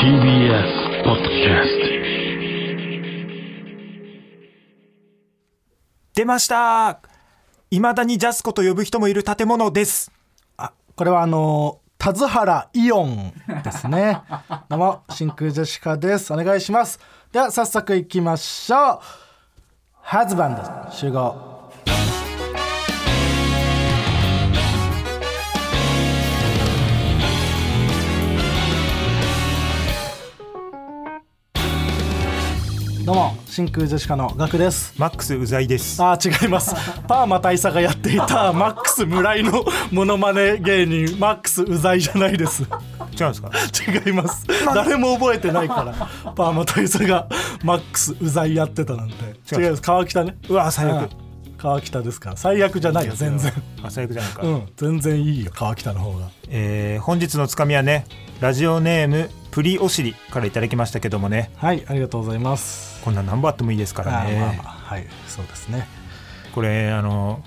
TBS ポッドキャス出ました。いまだにジャスコと呼ぶ人もいる建物です。あこれはあの田津原イオンですね。どうも真空ジェシカです。お願いします。では早速いきましょう。ハズバンド集合どうも真空ジェシカのガクです。マックスうざいです。あー違います。パーマ大佐がやっていた マックス村井のモノマネ芸人。マックスうざいじゃないです。違うんですか？違います。誰も覚えてないからパーマ大佐がマックスうざいやってたなんて。違います。川北ね。うわ最悪。うん。川北ですから。最悪じゃないよ全然。あ最悪じゃないか、うん。全然いいよ川北の方が。えー本日のつかみはねラジオネームプリおしりからいただきましたけどもね。はいありがとうございますこんな何本あってもいいですからね。あーまあまあはいそうですね。これあの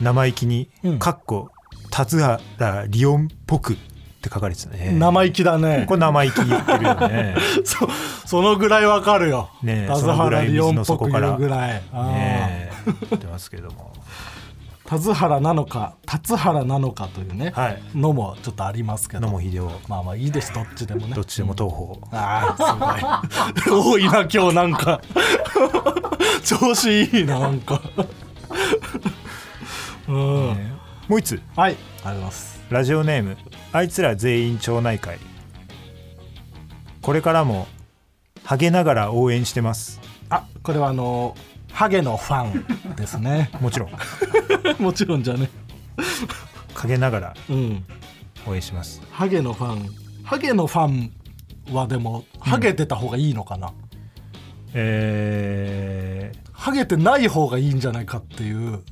生意気にうん「かっこ田津原リオンっぽく」って書かれてたね。生意気だね。これ生意気言ってるよね。そそのぐらいわかるよ。ねえ田津そのぐらい原リオンっぽく言うぐらい。ねえ言ってますけども田津原なのか達原なのかというね、はい。のもちょっとありますけど。野茂英雄。まあまあいいですどっちでもね。どっちでも東方ああすごい。多いな今日なんか。調子いいななんか。うん、ね。もう一つ。はい。あります。ラジオネーム。あいつら全員町内会。これからもハゲながら応援してます。あこれはあのハゲのファンですね。もちろん。もちろんじゃね。陰ながらうん。応援します。ハゲのファン。ハゲのファンはでもハゲてた方がいいのかな、えー。ハゲてない方がいいんじゃないかっていう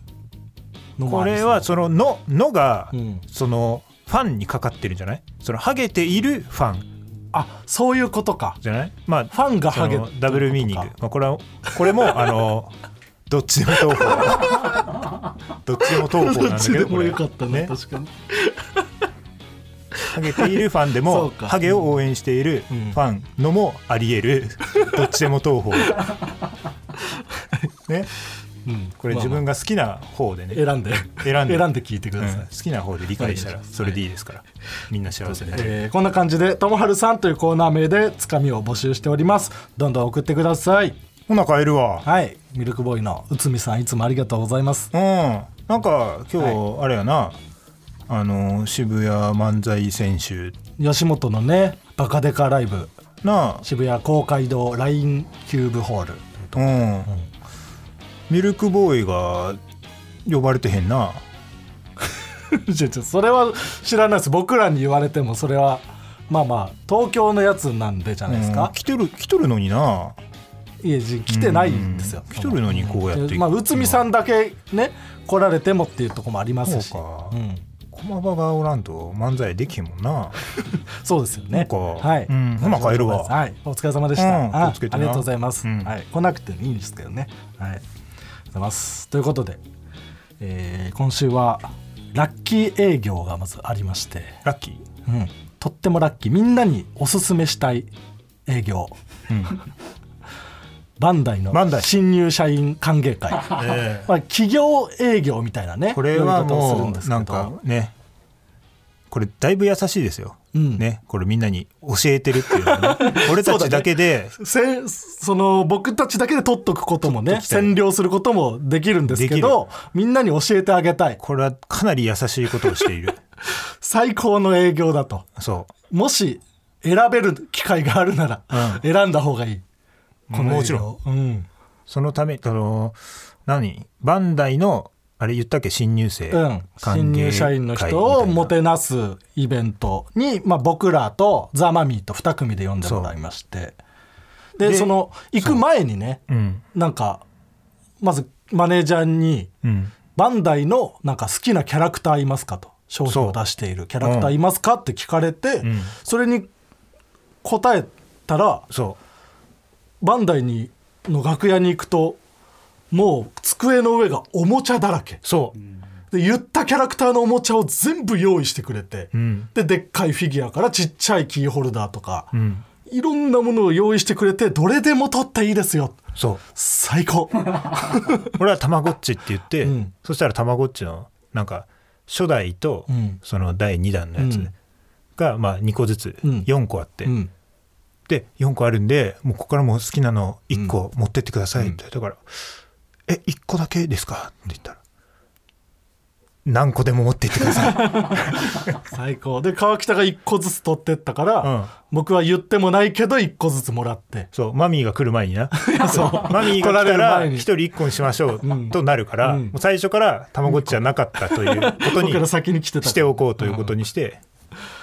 のもこありそう。れはその「の」のが、うん。そのファンにかかってるんじゃない？そのハゲているファンあそういうことか。じゃない？まあファンがハゲダブルミーニング、まあ、これはこれもあの どっちでも東方どっちでも東方なんだどっちでもけどこれよかったねね。確かに。ハゲているファンでそもハゲを応援しているフうん。ァンのもありえる。どっちでも東方 ねうん。これ自分が好きな方でね。選んで。選んで。選んで聞いてください、うん。好きな方で理解したらそれでいいですから。みんな幸せになれる。えーこんな感じで「ともはるさん」というコーナー名でつかみを募集しております。どんどん送ってください。ほな帰るわ。はい。ミルクボーイの内海さんいつもありがとうございます。うん。なんか今日あれやな、あの渋谷漫才選手。吉本のねバカデカライブ。な渋谷公会堂 LINE キューブホール。あ、うんミルクボーイが呼ばれてへんな。ちょちょそれは知らないです。僕らに言われてもそれはまあまあ東京のやつなんでじゃないですうんか、来てる来とるのにな。いえじ来てないんですよ。うん来とるのにこうやって。でまあ内海さんだけね来られてもっていうところもありますし。そうか。うん、駒場がおらんと漫才できへんもんな。そうですよね。はい、うんほな帰るわ。はいお疲れ様でした、うんありがとうございます、うん。はい、来なくてもいいんですけどね。はいざいます。ということで、えー今週はラッキー営業がまずありましてラッキー？うん、とってもラッキー。みんなにおすすめしたい営業、バンダイのバンダイ。新入社員歓迎会、えまあ、企業営業みたいなねこれはもんですけど。うなんかねこれだいぶ優しいですよ、うん。ね。これみんなに教えてるっていうのはね。俺たちだけで。せその僕たちだけで取っとくこともね占領することもできるんですけでどみんなに教えてあげたい。これはかなり優しいことをしている。最高の営業だと。そう。もし選べる機会があるなら、選んだ方がいい。このもちろん。うん。そのためあの何？バンダイのあれ言ったっけ新入生、うん、新入社員の人をもてなすイベントに、まあ、僕らとザ・マミーと2組で呼んでもらいまして。ででその行く前にねう。ん。なんかまずマネージャーにうん。バンダイのなんか好きなキャラクターいますかと。商品を出しているキャラクターいますかって聞かれて、ん。それに答えたらそバンダイにの楽屋に行くともう机の上がおもちゃだらけ。うそう。で言ったキャラクターのおもちゃを全部用意してくれて、ん。ででっかいフィギュアからちっちゃいキーホルダーとか、ん。いろんなものを用意してくれてどれでも取っていいですよ。そう。最高。俺はたまごっちって言って、うん。そしたらたまごっちのなんか初代とうん。その第2弾のやつうん。がまあ2個ずつうん。4個あって、うん。で4個あるんでもうここからもう好きなの1個持ってってくださいって、だから「え1個だけですか?」って言ったら「何個でも持ってってください」最高。で川北が1個ずつ取ってったから、うん。僕は言ってもないけど1個ずつもらって。そうマミーが来る前にな。そう。マミーが来た取られるら1前に人1個にしましょう となるから、うん。もう最初からたまごっちじゃなかったということに僕ら先に来てたしておこうということにして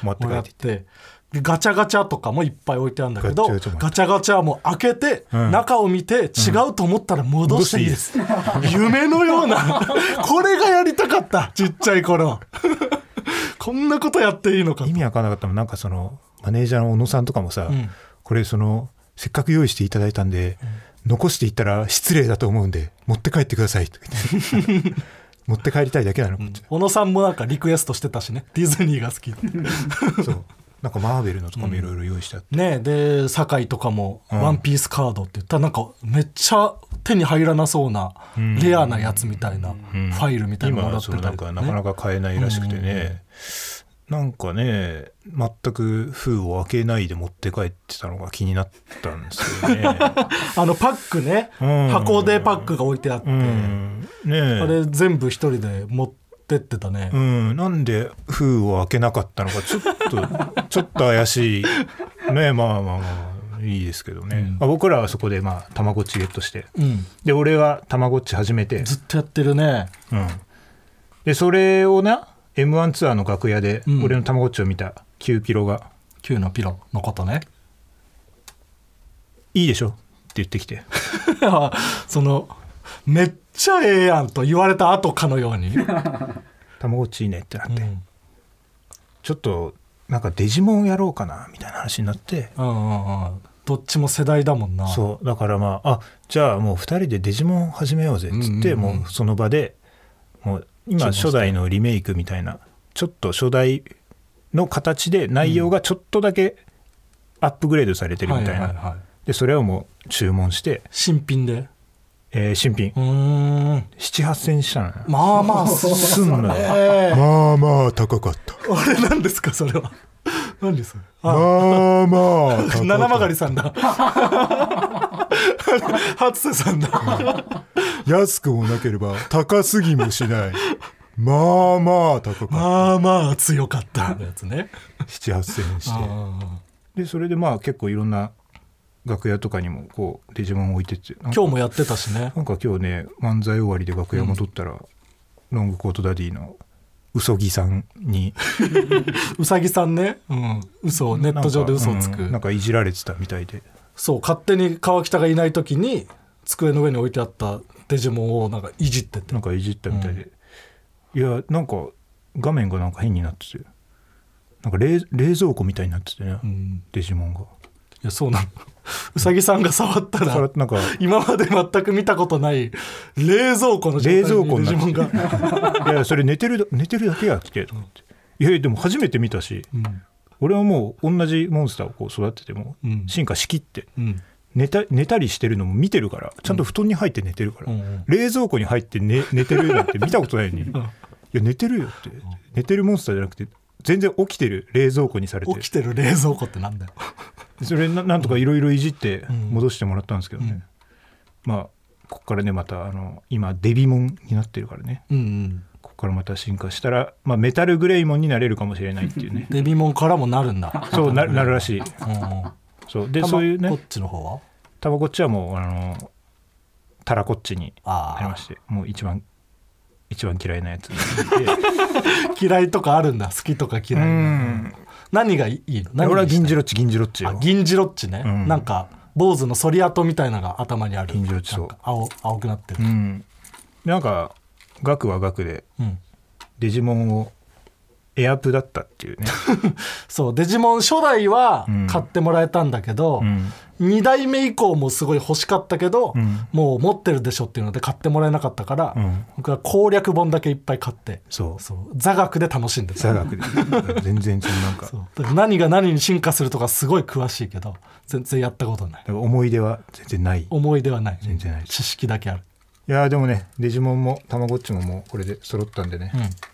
持ってもらっ帰って。いってガチャガチャとかもいっぱい置いてあるんだけどガチャガチャも開けて、うん。中を見て違うと思ったら戻していいです、夢のような。これがやりたかったちっちゃい頃。こんなことやっていいのか意味わからなかったのなんかそのマネージャーの小野さんとかもさ、ん。これそのせっかく用意していただいたんで、残していったら失礼だと思うんで持って帰ってください。とか言って持って帰りたいだけなのこっち、小野さんもなんかリクエストしてたしね。ディズニーが好き そうなんかマーベルのとかもいろいろ用意してあって、ねで酒井とかも「うん。ワンピースカードって言ったらなんかめっちゃ手に入らなそうなレアなやつみたいなファイルみたいなのもらってたり今はそうなんかなかなか買えないらしくてね、なんかね全く封を開けないで持って帰ってたのが気になったんですよね。あのパックね、うん。箱でパックが置いてあって、うん。ねえ。あれ全部一人で持ってってたね、うん、なんで封を開けなかったのかちょっと ちょっと怪しいね。まあまあまあいいですけどね、まあ、僕らはそこでまあたまごっちゲットして。うん。で俺はたまごっち始めて、ずっとやってるね。うん、でそれをな m 1ツアーの楽屋でうん。俺のたまごっちを見た。9ピロが。9のピロのことね「いいでしょ?」って言ってきて。そのめっちゃええやんと言われた後かのように、「たまごっちいいね」ってなって、うん。ちょっとなんかデジモンやろうかなみたいな話になって。うんうんうん。どっちも世代だもんな。そう。だからまああじゃあもう2人でデジモン始めようぜっつって、うんうんうん。もうその場でもう今初代のリメイクみたいなちょっと初代の形で内容がちょっとだけアップグレードされてるみたいな、はいはいはい。でそれをもう注文して、新品で？えー新品。うーん。78銭したのよまあまあすすんのよ。ええまあまあ高かった。あれ何ですかそれは。何それ。まああまあ高七曲かっさんだ。初瀬さんだ。た安くもなければ高すぎもしない。まあまあ高かった。まあまあ強かったやつね。78銭して。あでそれでまあ結構いろんな楽屋とかにもこうデジモン置いてって今日もやってたしね。なんか今日ね漫才終わりで楽屋戻ったら、ロングコートダディのうそぎさんにうさぎさんね、うん、嘘。をネット上で嘘をつく、なんか,、うん。なんかいじられてたみたいで。そう。勝手に川北がいない時に机の上に置いてあったデジモンをなんかいじってて。なんかいじったみたいで、いやなんか画面がなんか変になってて。なんか冷冷蔵庫みたいになっててね、うん。デジモンが。いやそうなのうさぎさんが触ったらなんか今まで全く見たことない冷蔵庫の冷蔵庫に。なデジモンってが、て いやそれ寝てるだ寝てるだけやってと思っていやいやでも初めて見たしうん。俺はもう同じモンスターをこう育ててもうん。進化しきってうん。寝た寝たりしてるのも見てるからちゃんと布団に入って寝てるから、うんうん。冷蔵庫に入って寝寝てるなんて見たことないのに、いや寝てるよって、寝てるモンスターじゃなくて全然起きてる冷蔵庫にされて起きてる冷蔵庫ってなんだよ。それななんとかいろいろいじってうん。戻してもらったんですけどね、うん。まあここからねまたあの今デビモンになってるからね。うんうん。ここからまた進化したら、まあ、メタルグレイモンになれるかもしれないっていうね。デビモンからもなるんだ。そうななるらしい。うんうん。そう。でそういうね。こっちの方は？タバコっちはもうあのタラコっちにあなりましてもう一番一番嫌いなやつ。嫌いとかあるんだ。好きとか嫌いうん。何がいいの？何俺は銀次ロッチ銀次ロッチ銀次ロッチね、うん。なんか坊主の反り跡みたいなのが頭にある。銀次ロッチそうなんか青青くなってる、うん。なんか額は額でうん。デジモンをエアプだったっていうね、そうデジモン初代はうん。買ってもらえたんだけど、うん。2代目以降もすごい欲しかったけど、ん。もう持ってるでしょっていうので買ってもらえなかったから、ん。僕は攻略本だけいっぱい買って。そう。そう。座学で楽しんでた。座学で。全然そのなんか。そう。何が何に進化するとかすごい詳しいけど全然やったことない。思い出は全然ない。い思い出はない。全然ない知識だけある、やーでもねデジモンもたまごっちももうこれで揃ったんでね、えー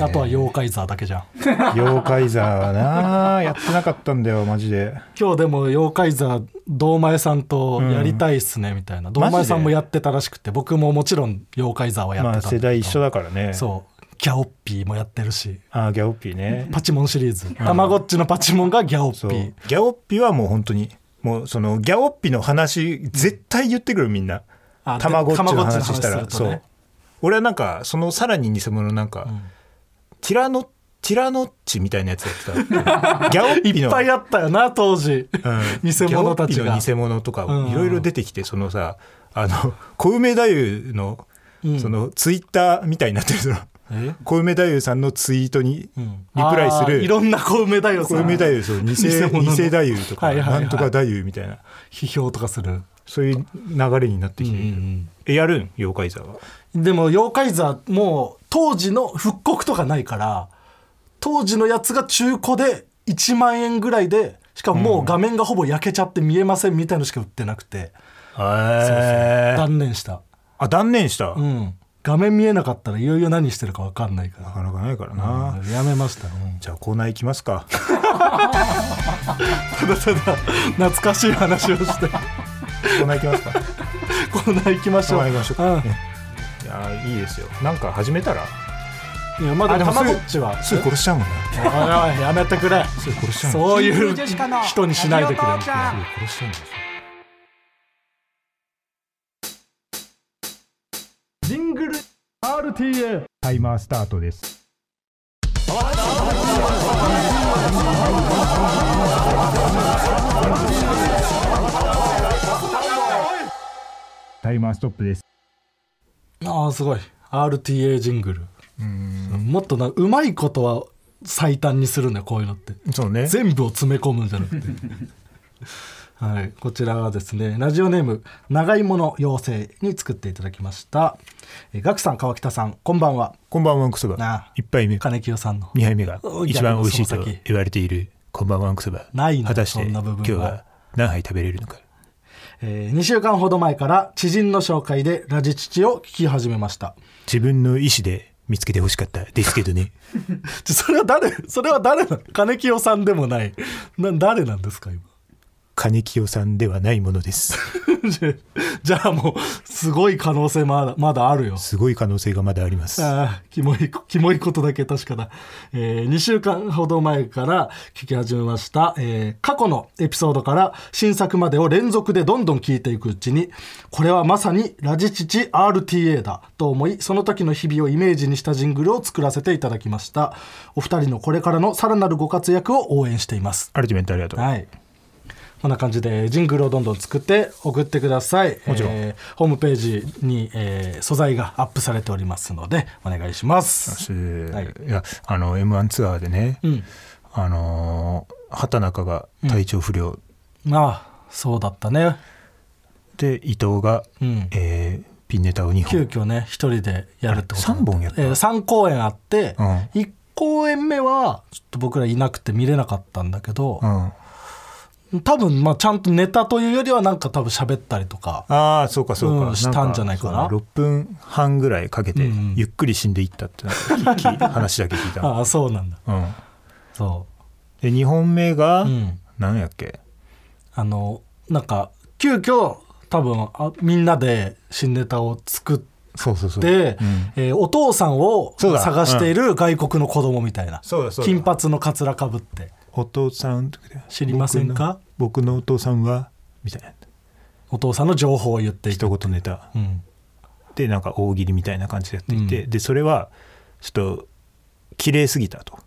あとは妖怪座だけじゃん。妖怪座はなやってなかったんだよマジで。今日でも妖怪座堂前さんとやりたいっすねみたいな、堂前さんもやってたらしくて僕ももちろん妖怪座はやってまあたんだけど。世代一緒だからね。そう。ギャオッピーもやってるし。あーギャオッピーね。パチモンシリーズ。たまごっちのパチモンがギャオッピー。ギャオッピーはもう本当にもうそのギャオッピーの話絶対言ってくるみんな。あたまごっちのたまごっちの話したら、そう。俺はなんかそのさらに偽物なんか、ティラノティラノッチみたいなやつやってた。ギャオッピーの。いっぱいあったよな当時、うん。偽物たちが。偽物とかうん。いろいろ出てきて、そのさあの小梅太夫の、うん。そのツイッターみたいになってるそのえ？小梅太夫さんのツイートにリん。プライする、あーいろんな小梅だよ小梅太夫そう偽偽物の。偽太夫とか、はいはいはい。なんとか太夫みたいな。批評とかする、そういう流れになってきて、えやるん？妖怪座は。でも妖怪座もう当時の復刻とかないから当時のやつが中古で1万円ぐらいでしかももう画面がほぼ焼けちゃって見えませんみたいのしか売ってなくて、へえ断念した。あ断念した、うなん。画面見えなかったらいよいよ何してるか分かんないから。かなかないからな、うんやめました、うん。じゃあコーナー行きますか。ただただ懐かしい話をして。コーナー行きますか。コーナー行きましょう。行きましょう。か、うん。ねいやいいですよ。なんか始めたら？いやまだたあでもすぐまごっちはすぐ殺しちゃうもんね。やめてくれ。すぐ殺しちゃうそういう人にしないでくれすぐ殺しちゃうんですよ。ジングル RTA タイマースタートです。タイマーストップですああすごい。RTA ジングル。もっとなうまいことは最短にするんだよこういうのって。そうね。全部を詰め込むんじゃなくて。はい。こちらはですねラジオネーム長芋の妖精に作っていただきました。えガクさん川北さんこんばんは。こんばんはんくそなばあ。一杯目。金清さんの。二杯目がお一番美味しいと言われているこんばんはんくそばないの果たして今日は何杯食べれるのかえ2週間ほど前から知人の紹介でラジチを聞き始めました。自分の意思で見つけてほしかったですけどね。それは誰それは誰なの？金清さんでもない。な誰なんですか今？金清さんではないものです。じゃあもうすごい可能性まだまだあるよ。すごい可能性がまだあります。ああキモいキモいことだけ確かだ、え2週間ほど前から聞き始めました、えー過去のエピソードから新作までを連続でどんどん聞いていくうちにこれはまさにラジチチ RTA だと思いその時の日々をイメージにしたジングルを作らせていただきました。お二人のこれからのさらなるご活躍を応援しています。アルティメットありがとう。はい。こんな感じでジングルをどんどん作って送ってください。もちろんえーホームページに、えー素材がアップされておりますのでお願いします。はいいやあの m 1ツアーでね、うん。あのー畑中が体調不良、まあそうだったね。で伊藤が、うん。えーピンネタを2急本遽ね一人でやるってことあれ三本やった？えー三公演あって、うん一公演目はちょっと僕らいなくて見れなかったんだけどう、ん、多分まあちゃんとネタというよりはなんか多分喋ったりとか。ああそうかそうか、うんしたんじゃないかな。そう6分半ぐらいかけてうん。うんゆっくり死んでいったってなんか話だけ聞いたの、ああそうなんだ。うん、そで2本目が、う。うん。何やっけ？あのなんか急遽多分あみんなで新ネタを作っそうそうそう。て、うん。えーお父さんを探している外国の子供みたいな、そうだそうだ。金髪のかつらかぶってお父さん知りませんか？僕のお父さんはみたいな。お父さんの情報を言っていく、一言ネタ。うん、でなんか大喜利みたいな感じでやっていて、でそれはちょっと綺麗すぎたと。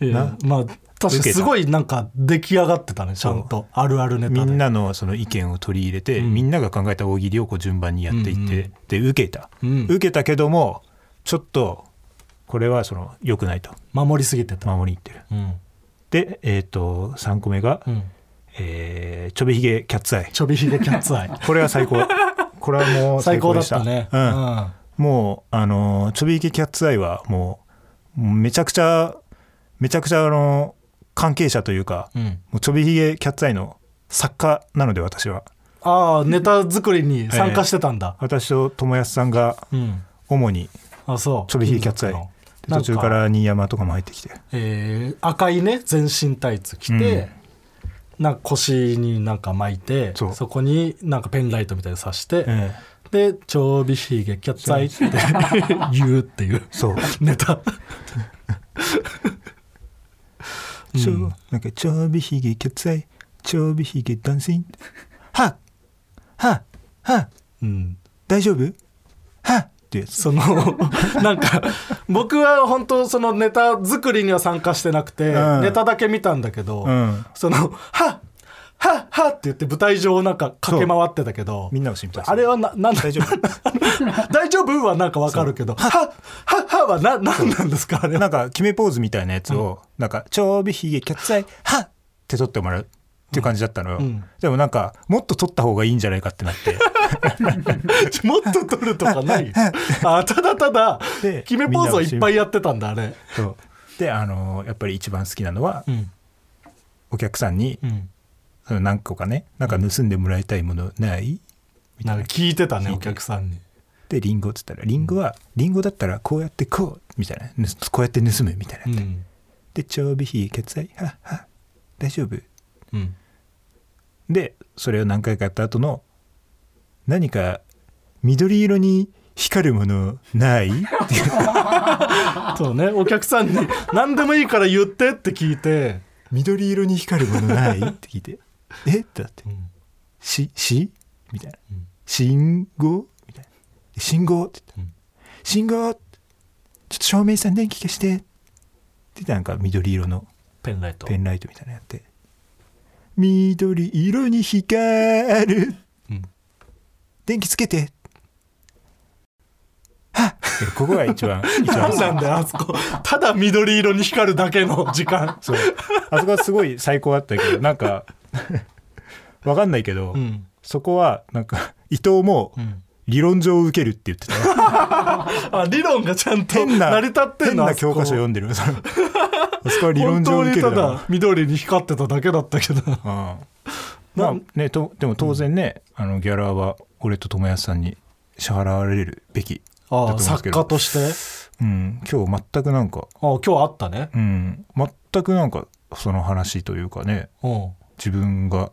まあ確かにすごいなんか出来上がってたねちゃんと。あるあるネタで。みんなのその意見を取り入れて、うん。みんなが考えた大喜利をこう順番にやっていって、うんうん。で受けた、うん。受けたけどもちょっとこれはその良くないと。守りすぎてた、守りにいってる。うん。で、えー、と3個目が、うん。えーちょびひげキャッツアイ。ちょびひげキャッツアイ。これは最高。これはもう最高だっでした。たね、うん。もうあのーちょびひげキャッツアイはもうめちゃくちゃめちゃくちゃあの関係者というか、うん。もうちょびひげキャッツアイの作家なので私は。ああネタ作りに参加してたんだ、私と友安さんがうん。主にあそう。ちょびひげキャッツアイ途中から新山とかも入ってきて。えー赤いね全身タイツ着て、なんか腰になんか巻いてそこになんかペンライトみたいに刺して、えで「ちょびひげキャッツアイ」って 言うっていうそう。ネタ。ちょなんかちょびひげキャッツアイちょびひげダンシンはははうん。大丈夫？はってやつその なんか僕は本当そのネタ作りには参加してなくて、うん。ネタだけ見たんだけど、うん。その「はっはっはっ」って言って舞台上をなんか駆け回ってたけどみんなを心配あれはななんだ？大丈夫？大丈夫？はなんかわかるけど「はっはっは」はななんなんですかあれはなんか決めポーズみたいなやつを、なんかちょびひげキャッツアイはっって取ってもらうっていう感じだったのよ、んでもなんかもっと取った方がいいんじゃないかってなって もっと撮るとかない？あただただで決めポーズをいっぱいやってたんだあれ。であのやっぱり一番好きなのは、うん。お客さんに、うん。その何個かねなんか盗んでもらいたいものない？みたな。いんなか聞いてたねお客さんに。でリンゴっつったらリンゴはリンゴだったらこうやってこうみたいな。ぬこうやって盗むみたいな、うん。でちょびひげキャッツアイはっはっ。大丈夫。うん。でそれを何回かやった後の何か緑色に光るものない？そうね。お客さんに何でもいいから言ってって聞いて。緑色に光るものない？って聞いて。え？ってなって。うん「しし?」みたいな。うん「信号?」みたいな「信号?」って言って。うん「信号？ちょっと照明さん電気消して」ってなんか緑色のペンライト。ペンライトみたいなのやって「緑色に光る。うん電気つけて」ここが一番 一番。何なんだよあそこ。ただ緑色に光るだけの時間。そう。あそこはすごい最高だったけど なんかわかんないけど、うん。そこはなんか伊藤もうん。理論上受けるって言ってた あ理論がちゃんと成り立ってん変のあそこな教科書読んでる。あそこ。は理論上受けるだろだ緑に光ってただけだったけど。うん。まあねとでも当然ね、あのギャラは俺と友康さんに支払われるべきああ作けど。家として？うん、今日全くなんか、ああ今日あったね。うん、全くなんかその話というかね。うん。自分が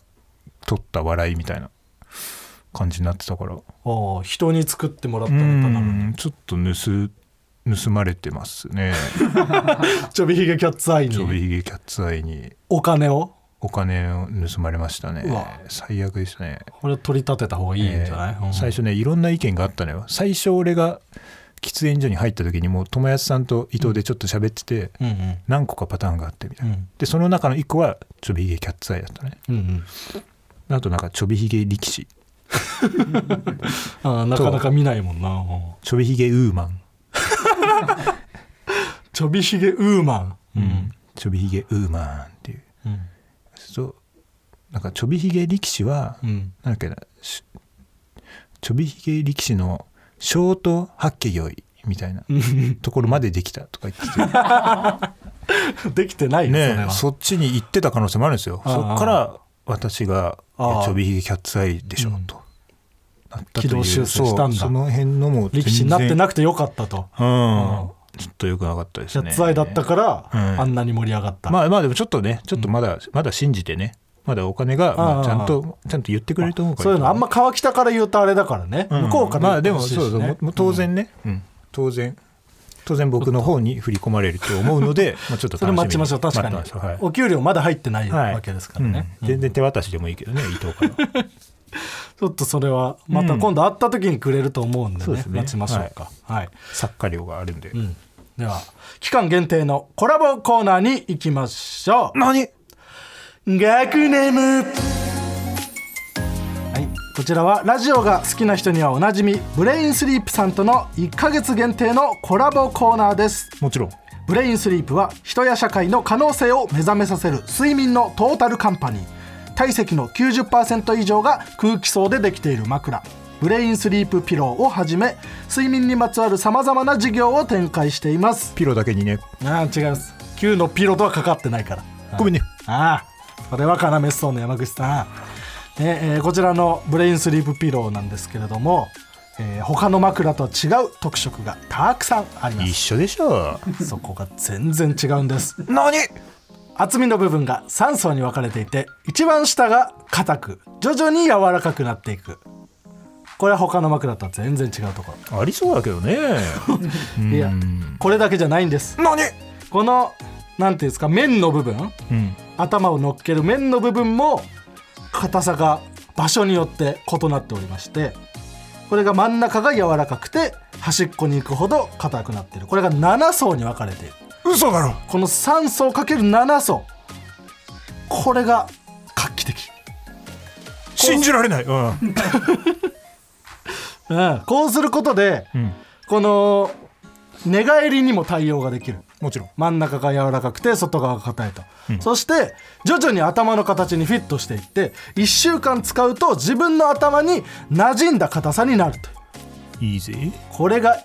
取った笑いみたいな。感じになってたから。ああ人に作ってもらったうネタなのちょっと盗盗まれてますね。ちょびひげキャッツアイちょびにひげキャッツアイに。お金を？お金を盗まれましたね。最悪でしたね。これ取り立てた方がいいんじゃない、えーうん。最初ねいろんな意見があったのよ。最初俺が喫煙所に入った時にもう友康さんと伊藤でちょっと喋ってて、うんうん。何個かパターンがあってみたいな、うん。でその中の1個はちょびひげキャッツアイだったね。うんうん。あとなんかちょびひげ力士。ああなかなか見ないもんな。うん。ちょびひげウーマン、ちょびひげウーマン。うん。ちょびひげウーマンっていう。うんなんかちょびひげ力士は、うん。なんだっけなしちょびひげ力士のショート八景酔いみたいな ところまでできたとか言ってて。できてないねそっちに行ってた可能性もあるんですよ。そっから私が「いあ。あやちょびひげキャッツアイでしょ」うん。となったという。軌道修正したんだ。その辺のも力士になってなくてよかったと。うん。うんちょっとよくなかったですね。キャッツアイだったから、うん。あんなに盛り上がった、まあまあでもちょっとねちょっとまだ、まだ信じてねまだお金が、まあちゃんとちゃんと言ってくれると思うから。そういうのあんま川北から言うとあれだからね、うん。向こうからまあでもそうそう。当然ね、うん。当然。当然僕の方に振り込まれると思うので まあちょっとそれ待ちましょう確かに、待ってましょうはい。お給料まだ入ってないはいわけですからね、うん。全然手渡しでもいいけどね伊藤から ちょっとそれはまた今度会った時にくれると思うんでね,、そうですね。待ちましょうか。はい、作家料があるんで、うん、では期間限定のコラボコーナーに行きましょ何？う学ネムはいこちらはラジオが好きな人にはおなじみブレインスリープさんとの1ヶ月限定のコラボコーナーです。もちろん。ブレインスリープは人や社会の可能性を目覚めさせる睡眠のトータルカンパニー。体積の90%以上が空気層でできている枕。ブレインスリープピローをはじめ睡眠にまつわるさまざまな事業を展開しています。ピロだけにね。ああ違います。9のピロとはかかってないから。ごめんね。ああそれは要ストーンの山口さん、ねえーこちらのブレインスリープピローなんですけれども、えー他の枕とは違う特色がたくさんありま一す緒でしょ。そこが全然違うんです。何？厚みの部分が3層に分かれていて一番下が硬く徐々に柔らかくなっていく。これは他の枕とは全然違うとこありそうだけどね。ろ いやこれだけじゃないんです。何？このなんていうんですか面の部分うん頭を乗っける面の部分も硬さが場所によって異なっておりましてこれが真ん中が柔らかくて端っこに行くほど硬くなっている。これが7層に分かれている。嘘だろ。この3層かける7層。これが画期的、信じられない。うん。うん、こうすることでうん。この寝返りにも対応ができる。もちろん。真ん中が柔らかくて外側が硬いと、そして徐々に頭の形にフィットしていって1週間使うと自分の頭に馴染んだ硬さになるといいぜ。これが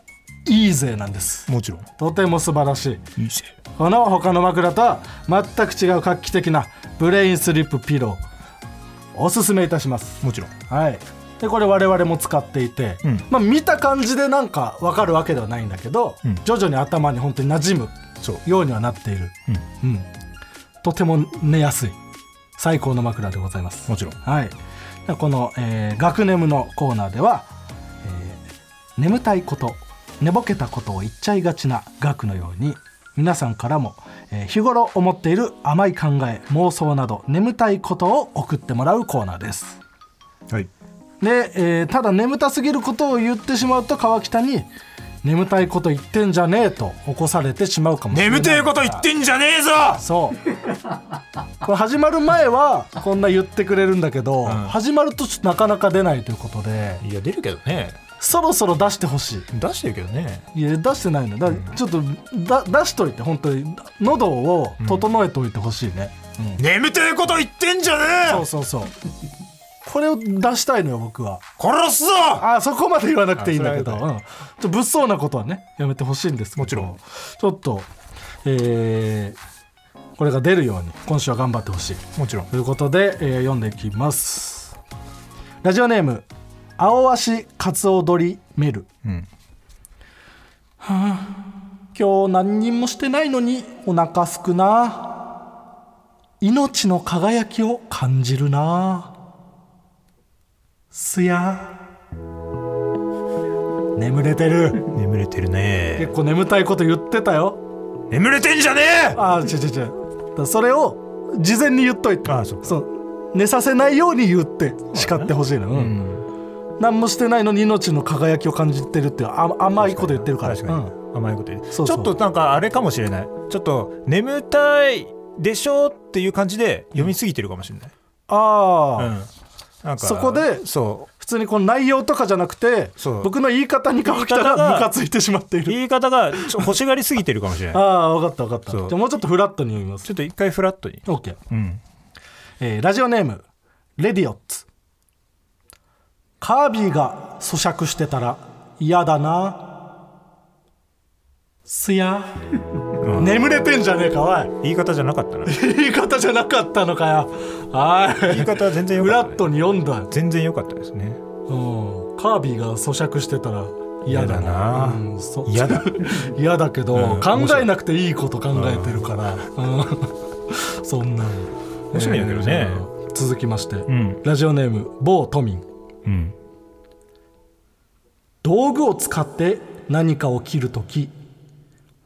いいぜなんです。もちろん。とても素晴らしい。いいぜ。この他の枕とは全く違う画期的なブレインスリープピロー。おすすめいたします。もちろん。はい。でこれ我々も使っていて、うん。まあ見た感じでなんか分かるわけではないんだけど、うん。徐々に頭に本当に馴染むようにはなっている、うんとても寝やすい。最高の枕でございます。もちろん。はい。でこの、えー学ネムのコーナーでは、えー眠たいこと寝ぼけたことを言っちゃいがちな学のように皆さんからも、えー日頃思っている甘い考え妄想など眠たいことを送ってもらうコーナーです。はい。で、えーただ眠たすぎることを言ってしまうと川北に眠たいこと言ってんじゃねえと起こされてしまうかもしれない眠てえこと言ってんじゃねえぞ！そう。これ始まる前はこんな言ってくれるんだけど、始まるとちょっとなかなか出ないということで。いや出るけどね。そろそろ出してほし出してるけどね。いいや出してないのだからちょっとだ出しといて本当に。喉を整えておいてほしいね、うん。眠てえこと言ってんじゃねえ！そうそうそうこれを出したいのよ僕は。殺すぞ！あそこまで言わなくていいんだけど、うん、ちょっと物騒なことはねやめてほしいんですけど。もちろん。ちょっとえーこれが出るように今週は頑張ってほしい。もちろん。ということで、えー読んでいきます。ラジオネーム青足カツオドリメル。うん。今日何にもしてないのにお腹すくな。命の輝きを感じるなすや。眠れてる。眠れてるね。結構眠たいこと言ってたよ。眠れてんじゃねえ！ああ違う違う違う。それを事前に言っといて。ああそうか。そう。寝させないように言って叱ってほしいの、うん。何もしてないのに命の輝きを感じてるってあ甘いこと言ってるから。確かに、うん。甘いこと言う。そうそう。ちょっとなんかあれかもしれない。ちょっと眠たいでしょっていう感じで読みすぎてるかもしれない、ああ、うんそこでそ普通にこの内容とかじゃなくて僕の言い方に川北言い方ががムカついてしまっていうる。言い方がちょ欲しがりすぎてるかもしれない。ああ分かった分かった。じゃあもうちょっとフラットに読みます。ちょっと一回フラットに。OK、うん。えーラジオネームレディオッツ。カービィが咀嚼してたら嫌だなすや、眠れてんじゃねえかおい。言い方じゃなかったな。言い方じゃなかったのかよ。はい。言い方は全然良かった、ね、フラットに読んだ。全然良かったですね。うん。カービィが咀嚼してたら嫌だな。嫌だな。うん。そ嫌だ。嫌だけど、うん。考えなくていいこと考えてるから、うん。そんな面白いんだけどね。えー続きまして、ん。ラジオネーム某都民うん。道具を使って何かを切るとき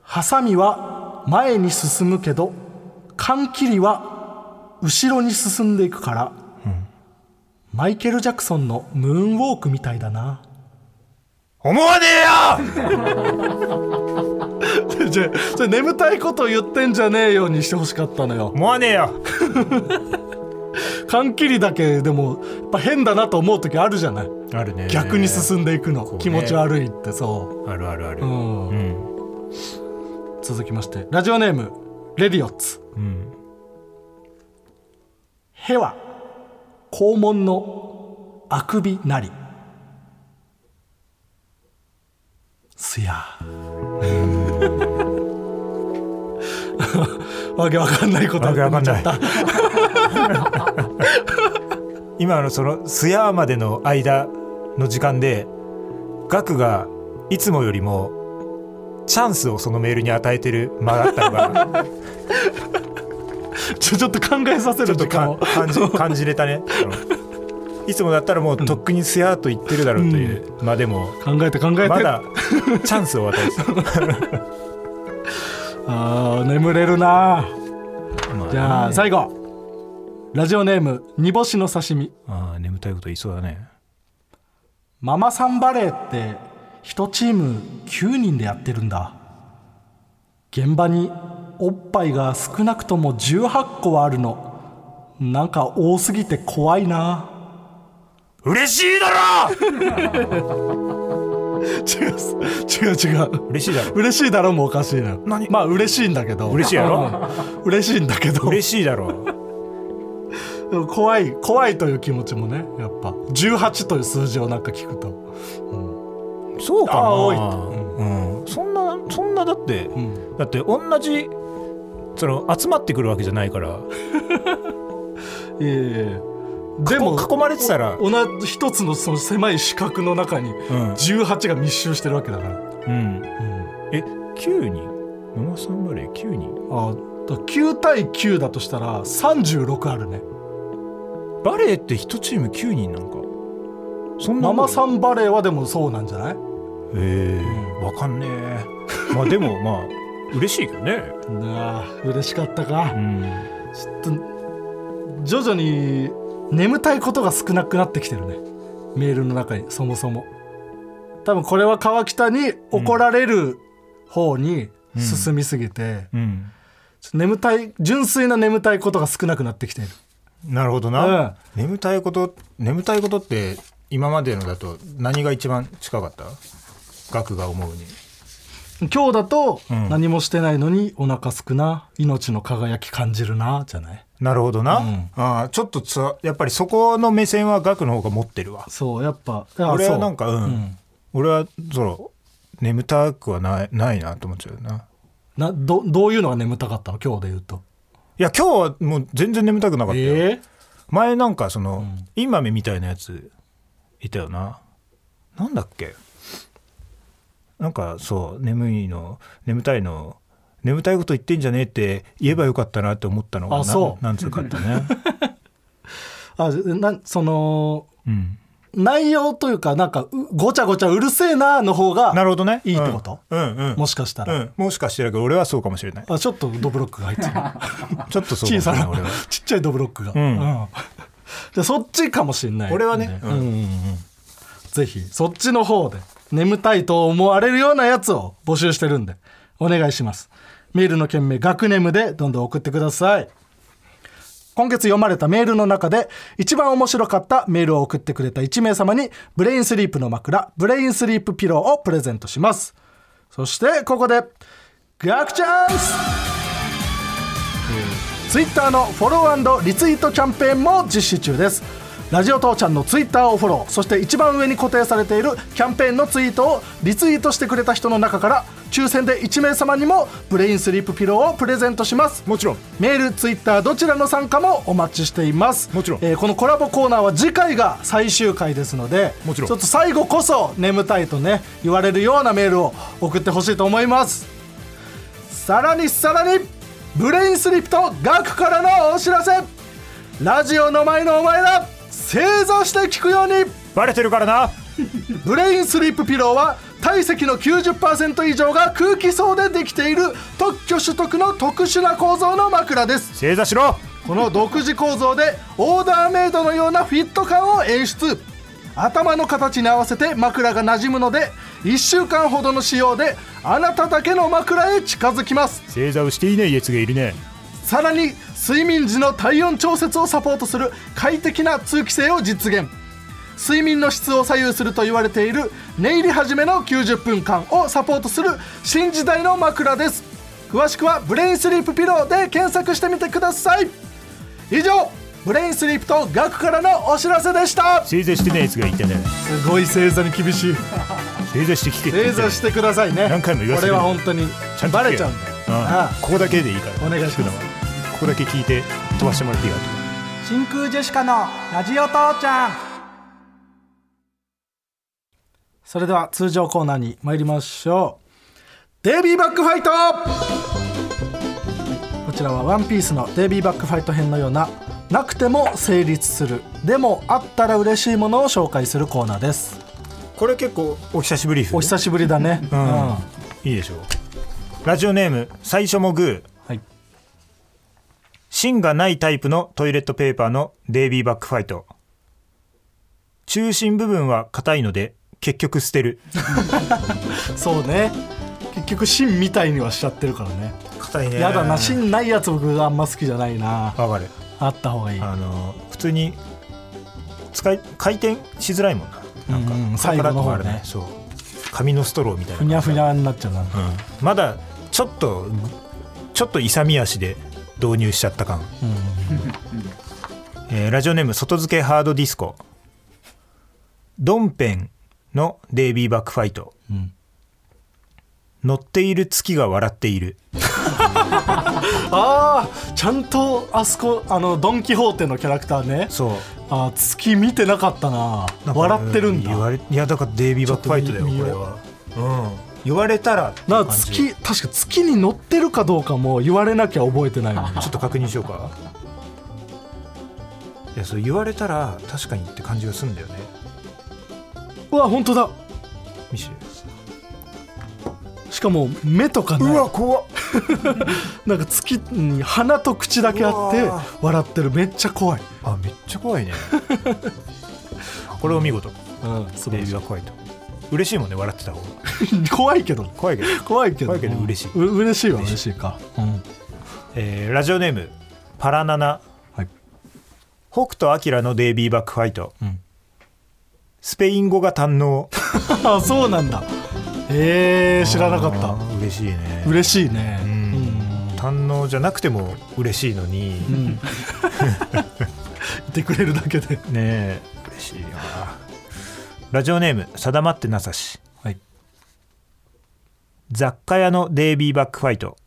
ハサミは前に進むけど缶切りは後ろに進んでいくから、マイケル・ジャクソンのムーンウォークみたいだな。思わねえよ！じゃあそれ眠たいこと言ってんじゃねえようにしてほしかったのよ。思わねえよ！缶切りだけでもやっぱ変だなと思う時あるじゃない。あるね。逆に進んでいくの、うね。気持ち悪いってそあるあるある。う、うん。うん続きましてラジオネームレディオッツ。うん。へは肛門のあくびなり。すや。わけわかんないことわけわかんない。今のそのすやまでの間の時間でガクがいつもよりもチャンスをそのメールに与えてる間だったのが。ちょちょっと考えさせちょっと感じ感じれたね。いつもだったらもうとっくにすやーと言ってるだろうという。間でも考えて考えて。まだチャンスを与えてた あー眠れるな。じゃあ最後。ラジオネーム煮干しの刺身。あー眠たいこと言いそうだね。ママさんバレーって1チーム9人でやってるんだ。現場におっぱいが少なくとも18個はあるの。なんか多すぎて怖いな。嬉しいだろ！違う違う違う。嬉しいだろ？嬉しいだろもおかしいな何？まあ嬉しいんだけど。嬉しいやろ？うん。嬉しいんだけど。嬉しいだろ。怖い怖いという気持ちもねやっぱ。18という数字をなんか聞くとそうかな。多い。うん、そんなそんなだって、ん。だって同じその集まってくるわけじゃないから。いえいえでも囲まれてたら。同じ一つのその狭い四角の中にうん。18が密集してるわけだから、うん。え9人？ママさんバレー9人？あだから9対9だとしたら36あるね。バレーって1チーム9人なんか。そんなママさんんバレーはでもそうなんじゃない？ええわかんねえ。まあでもまあ嬉しいけどね。なあ嬉しかったか。う、ん。ちょっと徐々に眠たいことが少なくなってきてるね。メールの中にそもそも。多分これは川北に怒られる方に進みすぎて、うん。ちょっと眠たい純粋な眠たいことが少なくなってきている。なるほどな、眠たいこと眠たいことって今までのだと何が一番近かった？額が思うに。今日だとうん。何もしてないのにお腹すくな命の輝き感じるなじゃない？なるほどな、うん。あーちょっとつやっぱりそこの目線は額の方が持ってるわ。そうやっぱ俺はなんかうん、うん。俺はその眠たくはないないなと思っちゃうな。などどういうのが眠たかったの？今日で言うと。いや今日はもう全然眠たくなかったよ、え前なんかその、インマメみたいなやついたよな。なんだっけ？なんかそう眠いの眠たいの眠たいこと言ってんじゃねえって言えばよかったなって思ったのがなあそう。なんつうかったね。あなそのうん。内容というかなんかうごちゃごちゃうるせえなの方がなるほどね。いいってこと？うんうん、うん、もしかしたら、うん、もしかしてだけど俺はそうかもしれない。あちょっとドブロックが入ってる。ちょっとそうか小さなちっちゃいドブロックが、ん。じゃあそっちかもしれない。俺はね、うんうんうん。うん。ぜひそっちの方で眠たいと思われるようなやつを募集してるんでお願いします。メールの件名学ネムでどんどん送ってください。今月読まれたメールの中で一番面白かったメールを送ってくれた1名様にブレインスリープの枕ブレインスリープピローをプレゼントします。そしてここでガクチャンス!ツイッターのフォローリツイートキャンペーンも実施中です。ラジオ父ちゃんのツイッターをフォローそして一番上に固定されているキャンペーンのツイートをリツイートしてくれた人の中から抽選で1名様にもブレインスリープピローをプレゼントします。もちろん。メールツイッターどちらの参加もお待ちしています。もちろん。えーこのコラボコーナーは次回が最終回ですのでもちろん。ちょっと最後こそ眠たいとね言われるようなメールを送ってほしいと思います。さらにさらにブレインスリープとガクからのお知らせ。ラジオの前のお前ら正座して聞くようにバレてるからな。ブレインスリープピローは体積の90%以上が空気層でできている特許取得の特殊な構造の枕です。正座しろ。この独自構造でオーダーメイドのようなフィット感を演出。頭の形に合わせて枕が馴染むので1週間ほどの使用であなただけの枕へ近づきます。正座をしていないやつがいるねさらに睡眠時の体温調節をサポートする快適な通気性を実現。睡眠の質を左右すると言われている寝入り始めの90分間をサポートする新時代の枕です。詳しくはブレインスリープピローで検索してみてください。以上ブレインスリープとガクからのお知らせでした。正座してないやつがいたね。すごい正座に厳しい。正座して聞けって言って正座してくださいね。何回も言わせる。これは本当にちゃんと聞けバレちゃうんだよ。ここだけでいいから。お願いしますここだけ聞いて飛ばしてもらっていいか真空ジェシカのラジオ父ちゃん。それでは通常コーナーに参りましょう。デイビーバックファイト。こちらは「ワンピースのデイビーバックファイト編のようななくても成立するでもあったら嬉しいものを紹介するコーナーです。これ結構お久しぶりですお久しぶりだね。うん、ん。いいでしょう。ラジオネーム最初もグー。はい芯がないタイプのトイレットペーパーのデイビーバックファイト。中心部分は硬いので結局捨てる。そうね。結局芯みたいにはしちゃってるからね。硬いね。やだな。芯ないやつ僕あんま好きじゃないな。わかる。あった方がいい。あの普通に使い回転しづらいもんな。なんか、うんうん最後の方ね。回るそう。紙のストローみたいなふにゃふにゃになっちゃうな、うん、まだちょっとちょっと勇み足で導入しちゃった感、えーラジオネーム外付けハードディスコ。ドンペンのデイビーバックファイト、ん乗っている月が笑っている。ああちゃんとあそこあのドン・キホーテのキャラクターね。そう。あー月見てなかったな。笑ってるんだ。いやだからデイビーバックファイトだよこれは、うん、言われたらな月確か月に乗ってるかどうかも言われなきゃ覚えてない ちょっと確認しようか。いやそれ言われたら確かにって感じがするんだよね。うわ本当だ。ミシしかも目とかね怖っ。なんか月に鼻と口だけあってうわ笑ってる。めっちゃ怖い、あめっちゃ怖いね。これを見事。うん、すごい。デイビーバックファイト嬉しいもんね笑ってた方が。怖いけど。怖いけど、怖いけど。怖いけどうん。嬉しいう嬉しい。は嬉しいか、うん、えーラジオネームパラナナ、はい。北斗晶のデイビーバックファイト、ん。スペイン語が堪能。あ そうなんだ。えー、知らなかっあたー嬉しいね。嬉しいね。うん。堪能じゃなくても嬉しいのに、うん、うん、いてくれるだけで。ねえ嬉しい。なラジオネーム定まってなさし。はい。雑貨屋のデイビーバックファイト。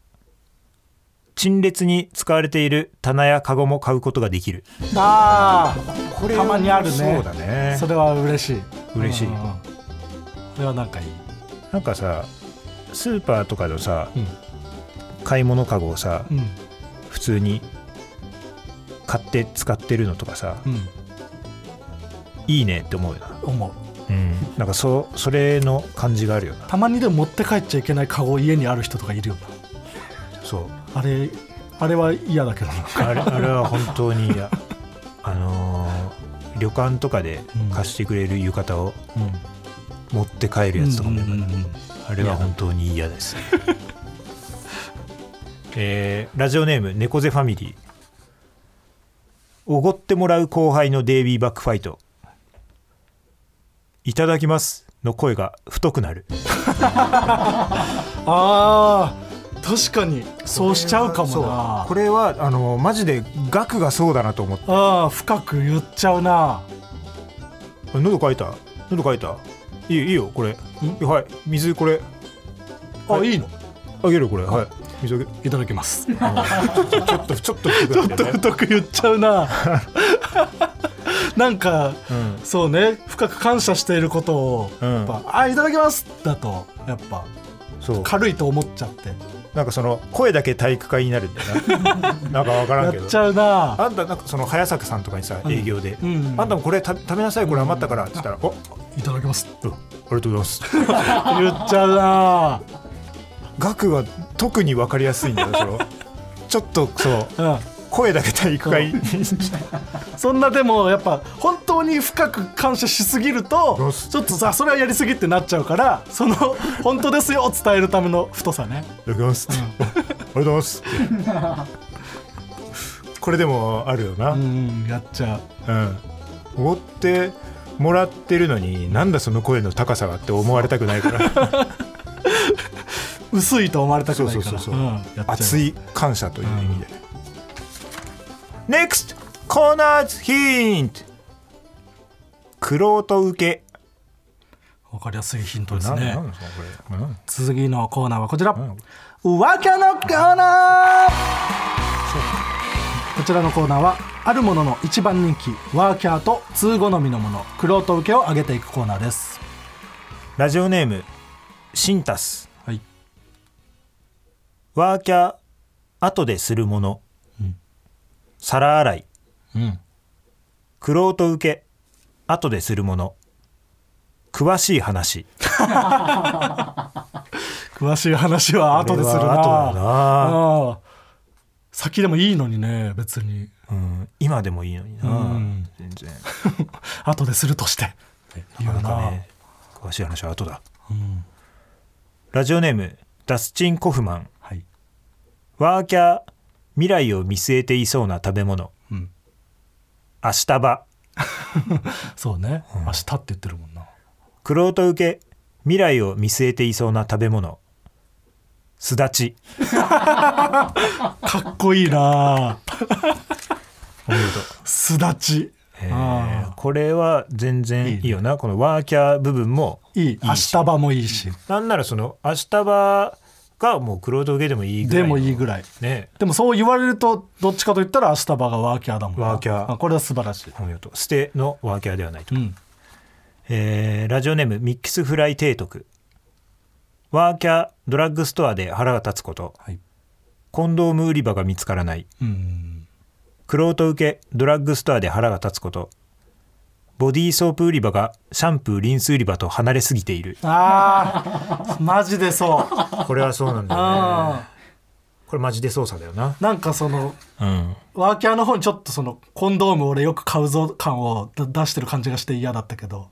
陳列に使われている棚やカゴも買うことができる。あこれたまにあるね。そうだね。あそれは嬉しい。嬉しい。うんうんうん。それはなんかいい。なんかさスーパーとかのさ、うん。買い物カゴをさ、うん。普通に買って使ってるのとかさうん。いいねって思うよな。思ううん。なんかそそれの感じがあるよな。たまにでも持って帰っちゃいけないカゴ家にある人とかいるよそう。なあれあれは嫌だけどな。あれあれは本当に嫌。あのー旅館とかで貸してくれる浴衣を持って帰るやつとかもいるからあれは本当に嫌です、えーラジオネーム猫背ファミリー。おごってもらう後輩のデイビーバックファイトいただきます。の声が太くなる。あー確かに。そうしちゃうかもな。これはあのマジで額がそうだなと思って。ああ深く言っちゃうな。喉かいた？喉かいた？いいよいいよこれ。はい。水これ。あい。いの？あげるこれ。はい。水あげいただきます。ちょっとちょっと ちょっと太く言っちゃうな なんかうん。そうね深く感謝していることを、うん。やっぱあいただきますだとやっぱ。軽いと思っちゃって。なんかその声だけ体育会になるんだよな。なんかわからんけど。やっちゃうな。あんたなんかその早坂さんとかにさ営業で、うん。あんたもこれた食べなさいこれ余ったからって言ったら「おいただきます。うん。ありがとうございます」言っちゃうな。額は特に分かりやすいんだよそのちょっとそう。うん声だけ体育会にそんなでもやっぱ本当に深く感謝しすぎるとちょっとさそれはやりすぎってなっちゃうからその本当ですよを伝えるための太さね。ありがとうございます。これでもあるよな、ううんんやっちゃう。おごってもらってるのになんだその声の高さがって思われたくないから。薄いと思われたくないから。そうそうそうそう。熱い感謝という意味で、NEXT コーナーズヒントクロート受け。わかりやすいヒントですね。次のコーナーはこちら。なん。わけのコーナー。こちらのコーナーはあるものの一番人気ワーキャーと通好みのものクロート受けを上げていくコーナーです。ラジオネームシンタス。はい。ワーキャー後でするもの、皿洗い。うん。クロート受け後でするもの。詳しい話。詳しい話は後でするな。先でもいいのにね別に。うん、今でもいいのにな、うん。全然。後でするとして。言なうなかなかね詳しい話は後だ。うん。ラジオネームダスチン・コフマン。はい。ワーキャー未来を見据えていそうな食べ物、うん。明日場。そうね、明日って言ってるもんな。クロート受け。未来を見据えていそうな食べ物。すだち。かっこいいな。すだち。これは全然いいよな。このワーキャー部分もいい。明日場もいいし。なんならその明日場がもうクロート受けでもいいぐらいでのもいいぐらい。ね。でもそう言われるとどっちかと言ったら明日場がワーキャーだもんな。ワーキャー。あこれは素晴らしい。捨てのワーキャーではない。とうんえーラジオネームミックスフライ提督ワーキャードラッグストアで腹が立つこと。はい。コンドーム売り場が見つからない。うん。クロート受けドラッグストアで腹が立つことボディーソープ売り場がシャンプーリンス売り場と離れすぎている。あーマジでそう。これはそうなんだよね。あこれマジで操作だよな。ーなんかそのうん。ワーキャーの方にちょっとそのコンドーム俺よく買うぞ感をだ出してる感じがして嫌だったけど。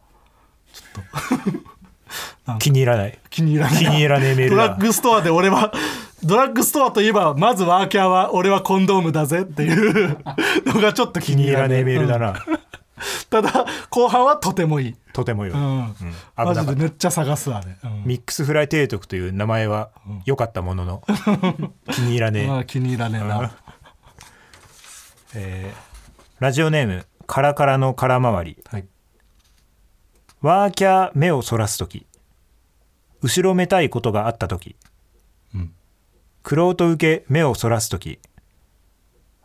気に入らない。気に入らない。気に入らねえメールだ。ドラッグストアで俺はドラッグストアといえばまずワーキャーは俺はコンドームだぜっていうのがちょっと気気に入らねえメールだうん。な、ただ後半はとてもいい、とてもよ、うん。危マジでめっちゃ探すわね、うん。ミックスフライ提督という名前は良かったものの、気に入らねえ、まあ気に入らねえな、えーラジオネームカラカラの空回り。はい、ワーキャー目をそらす時。後ろめたいことがあった時。うん。クロート受け目をそらす時。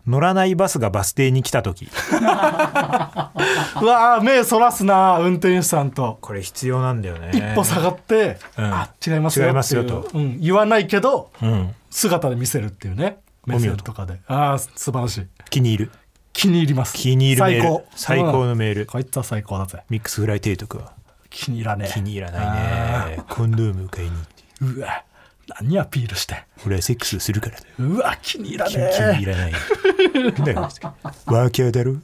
乗らないバスがバス停に来た時 うわー目そらすな運転手さんと。これ必要なんだよね。一歩下がって、うん。あ違いますよ違いますよと。うん、言わないけどうん。姿で見せるっていうね。目線とかで。ああ素晴らしい。気に入る。気に入ります。気に入るメール。最高。最高のメール、こいつは最高だぜ。ミックスフライ提督は気に入らねえ。気に入らないね。コンドーム買いにうわ何アピールして？俺はセックスするからだよ。うわ気に入ら気気にね入らない。だよワーキャーだろ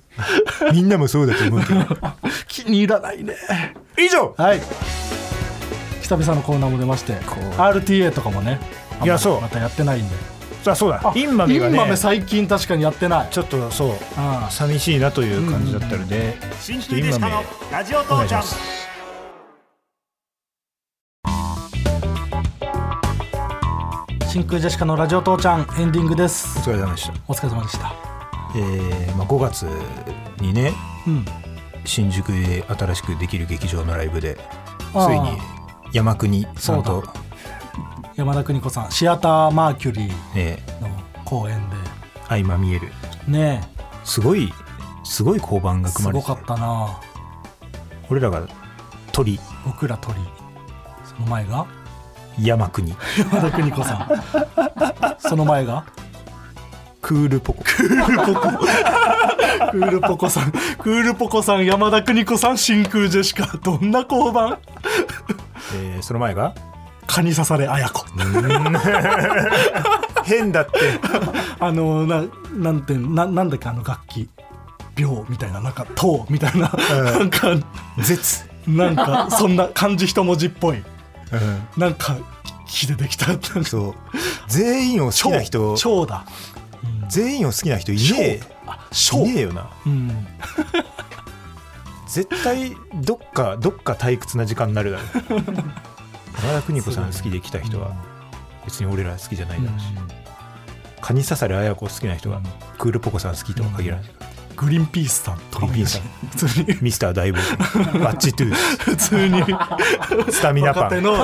みんなもそうだと思うけど。え気に入らないね。以上！はい。久々のコーナーも出まして RTA とかもね。いやそう。またやってないんで。あそうだ。インマメがインマメね最近確かにやってない。ちょっとそう。ああ寂しいなという感じだったので、ちょっとインマメラジオお願いします真空ジェシカのラジオ父ちゃんエンディングでおす疲れ様でした、お疲れ様でした。えーまあ、5月にねうん。新宿で新しくできる劇場のライブでついに山国さんと山田邦子さんシアターマーキュリーね、の公演相まみえる。でねすごいすごい交番えが組まれてて。すごかったな。俺らが鳥。僕ら鳥。その前が？山国。山田邦子さん。その前が？クールポコ。クールポコ。さん。クールポコさん山田邦子さん真空ジェシカ。どんな交番？えーその前が？蚊に刺され綾子。変だって。あのななんてななんだっけあの楽器。秒みたいななんか塔みたいな、なんか絶、なんかそんな漢字一文字っぽいうん。なんか木でできた。そう。全員を好きな人。蝶だ。全員を好きな人いねえ。あい蝶ねえよな。うん。絶対どっかどっか退屈な時間になるだろう。山田邦子さん好きで来た人は別に俺ら好きじゃないだろうし、カニ刺され綾子好きな人はクールポコさん好きとは限らない、グリーンピースさんとかもいるし普通にミスター大冒険バッチトゥー。普通に。スタミナパン。の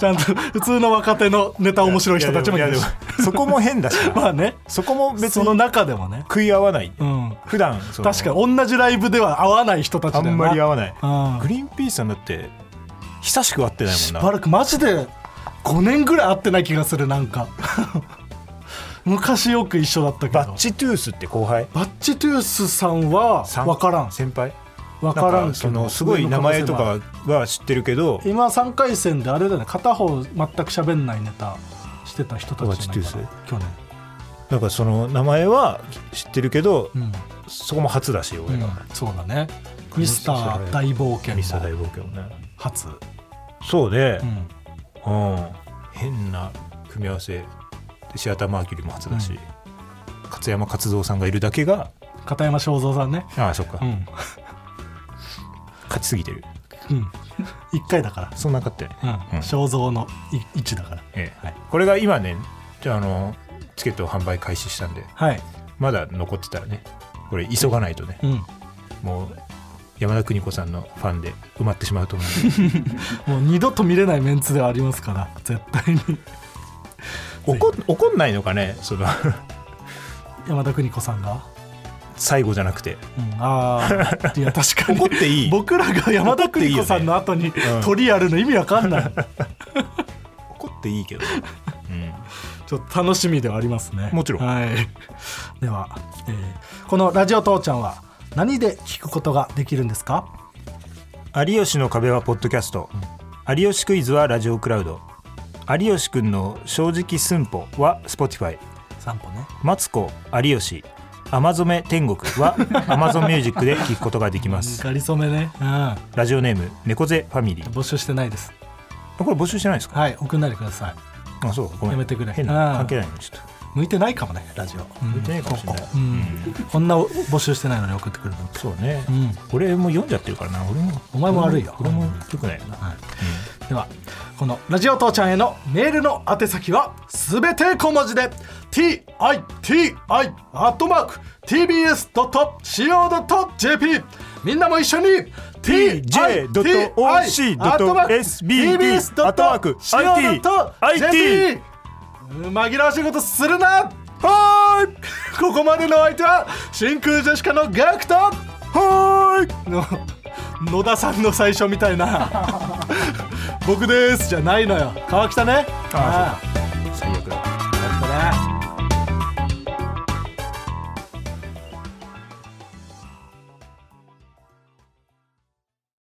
ちゃんと普通の若手のネタ面白い人たちもいるし。やでもそこも変だしな。まあね。そこも別そのに中でもね。食い合わない、うん。普段確かに同じライブでは合わない人たちあんまり合わない。うん。グリーンピースさんだって久しく会ってないもんな。しばらくマジで5年ぐらい会ってない気がするなんか昔よく一緒だったけど。バッチトゥースって後輩？バッチトゥースさんはさ分からん。先輩？分からなんけどのすごい名前とかは知ってるけど。今3回戦であれだよね。片方全く喋んないネタしてた人たちバッチトゥース？去年。なんかその名前は知ってるけど、うん、そこも初だし俺が、そうだね。ミスター大冒険ミスター大も冒険もね。初、そうでう、ん、うん。変な組み合わせ。でシアターマーキュリーも初だし、勝山勝三さんがいるだけが片山正蔵さんね。ああそっか、うん、勝ちすぎてる。うん、1回だから。そんな勝ってうん。うん。正蔵のい位置だから。ええはい。これが今ねじゃああのチケット販売開始したんではい、まだ残ってたらねこれ急がないとね、うん、もう山田邦子さんのファンで埋まってしまうと思うんで。もう二度と見れないメンツではありますから絶対に怒怒んないのかねその。山田邦子さんが、最後じゃなくて。うん、ああいや 確かに。怒っていい。僕らが山田邦子さんの後にん。鳥やるの意味わかんない。怒っていいけど、うん、ちょっと楽しみではありますね。もちろん。はい、では、えーこの「ラジオ父ちゃん」は何で聞くことができるんですか？有吉の壁はポッドキャスト、有吉クイズはラジオクラウド有吉くんの正直寸法は Spotify 散歩ね。マツコ有吉。甘染め天国は Amazon ミュージックで聞くことができます。ガリ染めね、うん、ラジオネーム猫背ファミリー。募集してないです。あこれ募集してないですか？はい送んないでください。あそうごめん。やめてくれ。変なうん。関係ないのちょっと。向いてないかもねラジオ。向いてないかもしれない。うん、こんな募集してないのに送ってくるなんてそうね、うん。俺も読んじゃってるからな。俺も。お前も悪いよ。俺もよくないよな、はい。ではこのラジオ父ちゃんへのメールの宛先はすべて小文字で TITI.tbs.co.jp みんなも一緒に TJ.OC.SBD.co.jp 紛らわしいことするな。はーい。ここまでのお相手は真空ジェシカのガクト。はーい。の野田さんの最初みたいな僕です。じゃないのよ。川北ね。ああ。最悪だ。